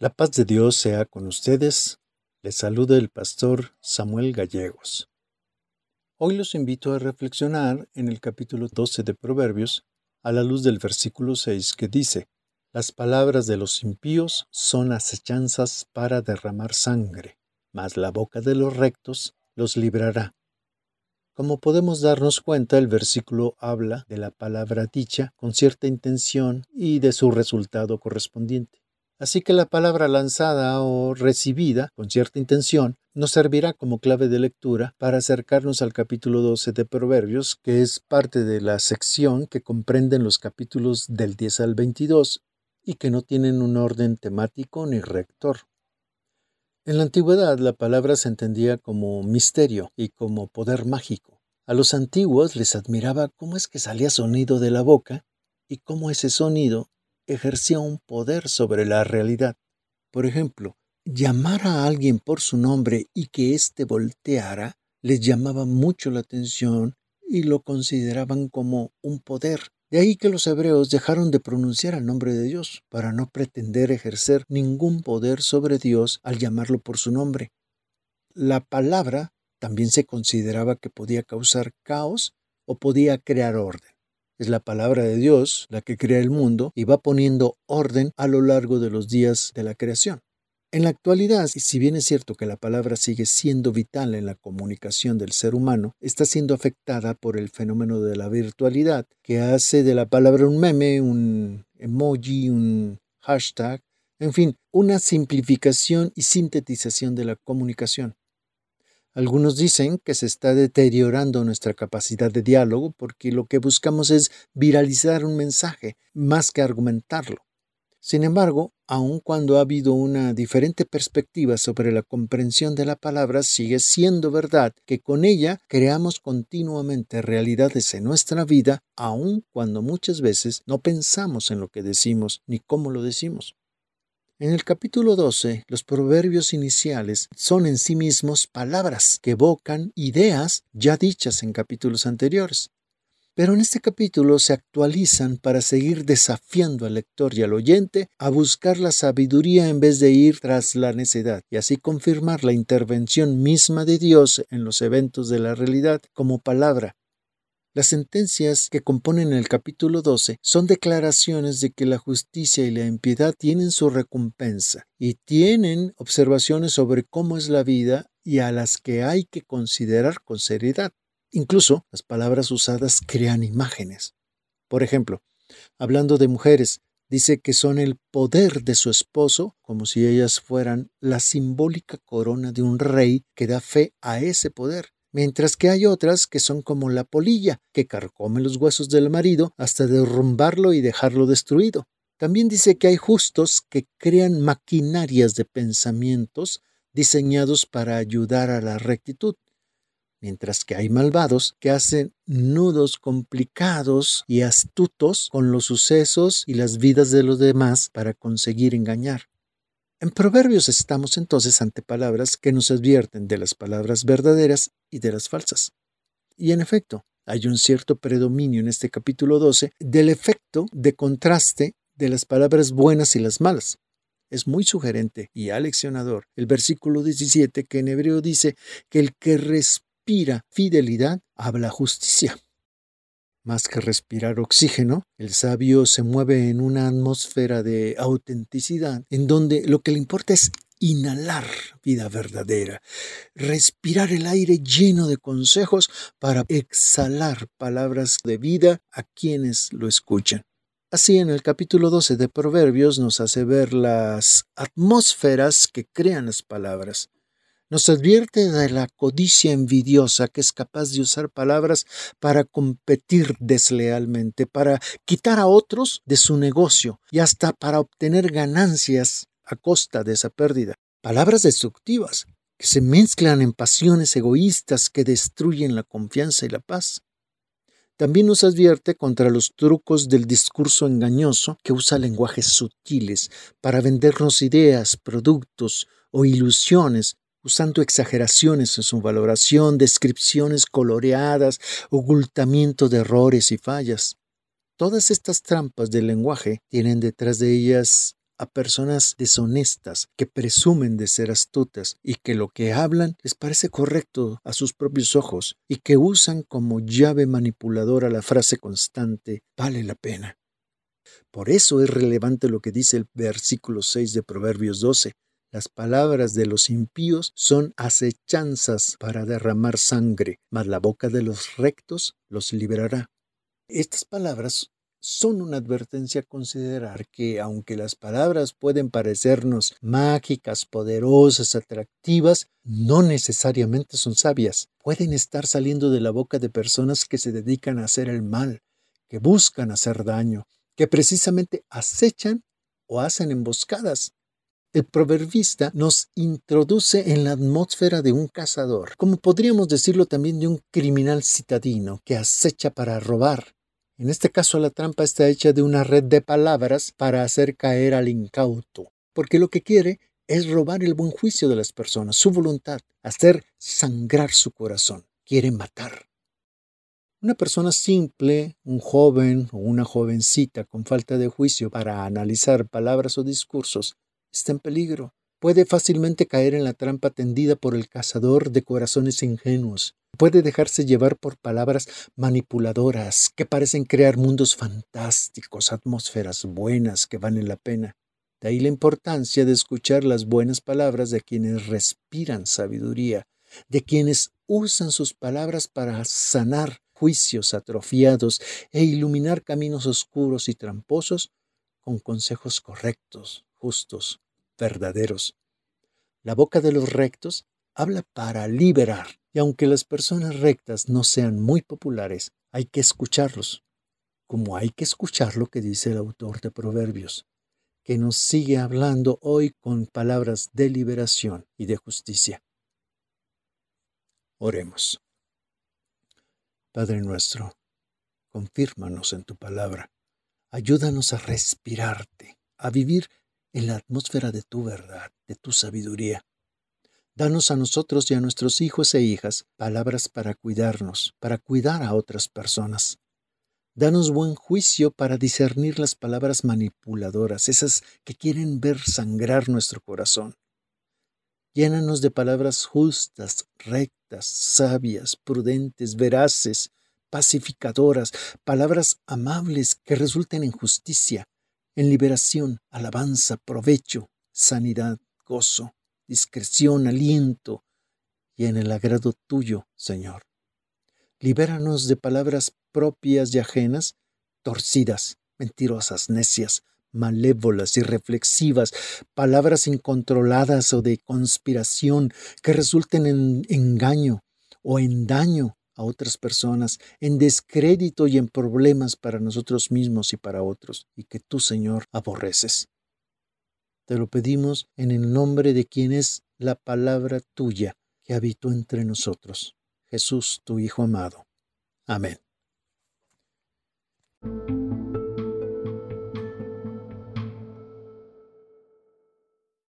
La paz de Dios sea con ustedes. Les saluda el pastor Samuel Gallegos. Hoy los invito a reflexionar en el capítulo 12 de Proverbios a la luz del versículo 6 que dice, Las palabras de los impíos son acechanzas para derramar sangre, mas la boca de los rectos los librará. Como podemos darnos cuenta, el versículo habla de la palabra dicha con cierta intención y de su resultado correspondiente. Así que la palabra lanzada o recibida con cierta intención nos servirá como clave de lectura para acercarnos al capítulo 12 de Proverbios, que es parte de la sección que comprenden los capítulos del 10 al 22 y que no tienen un orden temático ni rector. En la antigüedad la palabra se entendía como misterio y como poder mágico. A los antiguos les admiraba cómo es que salía sonido de la boca y cómo ese sonido ejercía un poder sobre la realidad. Por ejemplo, llamar a alguien por su nombre y que éste volteara les llamaba mucho la atención y lo consideraban como un poder. De ahí que los hebreos dejaron de pronunciar el nombre de Dios para no pretender ejercer ningún poder sobre Dios al llamarlo por su nombre. La palabra también se consideraba que podía causar caos o podía crear orden. Es la palabra de Dios la que crea el mundo y va poniendo orden a lo largo de los días de la creación. En la actualidad, si bien es cierto que la palabra sigue siendo vital en la comunicación del ser humano, está siendo afectada por el fenómeno de la virtualidad, que hace de la palabra un meme, un emoji, un hashtag, en fin, una simplificación y sintetización de la comunicación. Algunos dicen que se está deteriorando nuestra capacidad de diálogo porque lo que buscamos es viralizar un mensaje más que argumentarlo. Sin embargo, aun cuando ha habido una diferente perspectiva sobre la comprensión de la palabra, sigue siendo verdad que con ella creamos continuamente realidades en nuestra vida, aun cuando muchas veces no pensamos en lo que decimos ni cómo lo decimos. En el capítulo 12, los proverbios iniciales son en sí mismos palabras que evocan ideas ya dichas en capítulos anteriores. Pero en este capítulo se actualizan para seguir desafiando al lector y al oyente a buscar la sabiduría en vez de ir tras la necedad y así confirmar la intervención misma de Dios en los eventos de la realidad como palabra las sentencias que componen el capítulo 12 son declaraciones de que la justicia y la impiedad tienen su recompensa y tienen observaciones sobre cómo es la vida y a las que hay que considerar con seriedad. Incluso las palabras usadas crean imágenes. Por ejemplo, hablando de mujeres, dice que son el poder de su esposo, como si ellas fueran la simbólica corona de un rey que da fe a ese poder mientras que hay otras que son como la polilla, que carcome los huesos del marido hasta derrumbarlo y dejarlo destruido. También dice que hay justos que crean maquinarias de pensamientos diseñados para ayudar a la rectitud, mientras que hay malvados que hacen nudos complicados y astutos con los sucesos y las vidas de los demás para conseguir engañar. En Proverbios estamos entonces ante palabras que nos advierten de las palabras verdaderas y de las falsas. Y en efecto, hay un cierto predominio en este capítulo 12 del efecto de contraste de las palabras buenas y las malas. Es muy sugerente y aleccionador el versículo 17 que en hebreo dice que el que respira fidelidad habla justicia. Más que respirar oxígeno, el sabio se mueve en una atmósfera de autenticidad, en donde lo que le importa es inhalar vida verdadera, respirar el aire lleno de consejos para exhalar palabras de vida a quienes lo escuchan. Así en el capítulo 12 de Proverbios nos hace ver las atmósferas que crean las palabras nos advierte de la codicia envidiosa que es capaz de usar palabras para competir deslealmente, para quitar a otros de su negocio y hasta para obtener ganancias a costa de esa pérdida. Palabras destructivas que se mezclan en pasiones egoístas que destruyen la confianza y la paz. También nos advierte contra los trucos del discurso engañoso que usa lenguajes sutiles para vendernos ideas, productos o ilusiones usando exageraciones en su valoración, descripciones coloreadas, ocultamiento de errores y fallas. Todas estas trampas del lenguaje tienen detrás de ellas a personas deshonestas que presumen de ser astutas y que lo que hablan les parece correcto a sus propios ojos y que usan como llave manipuladora la frase constante vale la pena. Por eso es relevante lo que dice el versículo 6 de Proverbios 12. Las palabras de los impíos son acechanzas para derramar sangre, mas la boca de los rectos los liberará. Estas palabras son una advertencia a considerar que aunque las palabras pueden parecernos mágicas, poderosas, atractivas, no necesariamente son sabias. Pueden estar saliendo de la boca de personas que se dedican a hacer el mal, que buscan hacer daño, que precisamente acechan o hacen emboscadas. El proverbista nos introduce en la atmósfera de un cazador, como podríamos decirlo también de un criminal citadino que acecha para robar. En este caso la trampa está hecha de una red de palabras para hacer caer al incauto, porque lo que quiere es robar el buen juicio de las personas, su voluntad, hacer sangrar su corazón, quiere matar. Una persona simple, un joven o una jovencita con falta de juicio para analizar palabras o discursos, está en peligro. Puede fácilmente caer en la trampa tendida por el cazador de corazones ingenuos. Puede dejarse llevar por palabras manipuladoras que parecen crear mundos fantásticos, atmósferas buenas que valen la pena. De ahí la importancia de escuchar las buenas palabras de quienes respiran sabiduría, de quienes usan sus palabras para sanar juicios atrofiados e iluminar caminos oscuros y tramposos con consejos correctos, justos, verdaderos. La boca de los rectos habla para liberar, y aunque las personas rectas no sean muy populares, hay que escucharlos, como hay que escuchar lo que dice el autor de Proverbios, que nos sigue hablando hoy con palabras de liberación y de justicia. Oremos. Padre nuestro, confírmanos en tu palabra. Ayúdanos a respirarte, a vivir en la atmósfera de tu verdad, de tu sabiduría. Danos a nosotros y a nuestros hijos e hijas palabras para cuidarnos, para cuidar a otras personas. Danos buen juicio para discernir las palabras manipuladoras, esas que quieren ver sangrar nuestro corazón. Llénanos de palabras justas, rectas, sabias, prudentes, veraces, pacificadoras, palabras amables que resulten en justicia, en liberación, alabanza, provecho, sanidad, gozo, discreción, aliento y en el agrado tuyo, Señor. Libéranos de palabras propias y ajenas, torcidas, mentirosas, necias, malévolas y palabras incontroladas o de conspiración que resulten en engaño o en daño a otras personas, en descrédito y en problemas para nosotros mismos y para otros, y que tú, Señor, aborreces. Te lo pedimos en el nombre de quien es la palabra tuya que habitó entre nosotros, Jesús, tu Hijo amado. Amén.